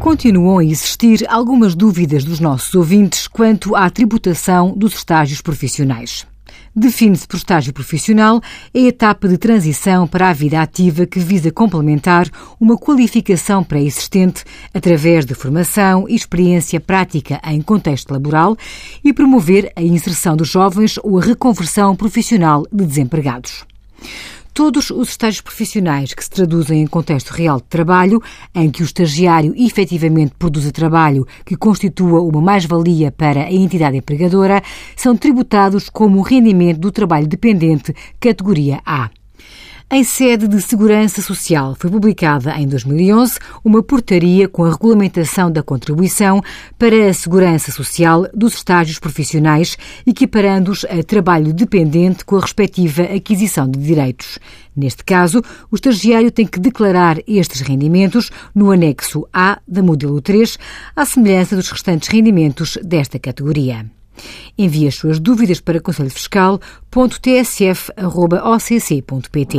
Continuam a existir algumas dúvidas dos nossos ouvintes quanto à tributação dos estágios profissionais. Define-se por estágio profissional a etapa de transição para a vida ativa que visa complementar uma qualificação pré-existente através de formação e experiência prática em contexto laboral e promover a inserção dos jovens ou a reconversão profissional de desempregados. Todos os estágios profissionais que se traduzem em contexto real de trabalho, em que o estagiário efetivamente produz trabalho que constitua uma mais-valia para a entidade empregadora, são tributados como rendimento do trabalho dependente, categoria A. Em sede de Segurança Social, foi publicada em 2011 uma portaria com a regulamentação da contribuição para a segurança social dos estágios profissionais, equiparando-os a trabalho dependente com a respectiva aquisição de direitos. Neste caso, o estagiário tem que declarar estes rendimentos no anexo A da modelo 3, à semelhança dos restantes rendimentos desta categoria. Envie as suas dúvidas para conselhofiscal.tsf.occ.pt.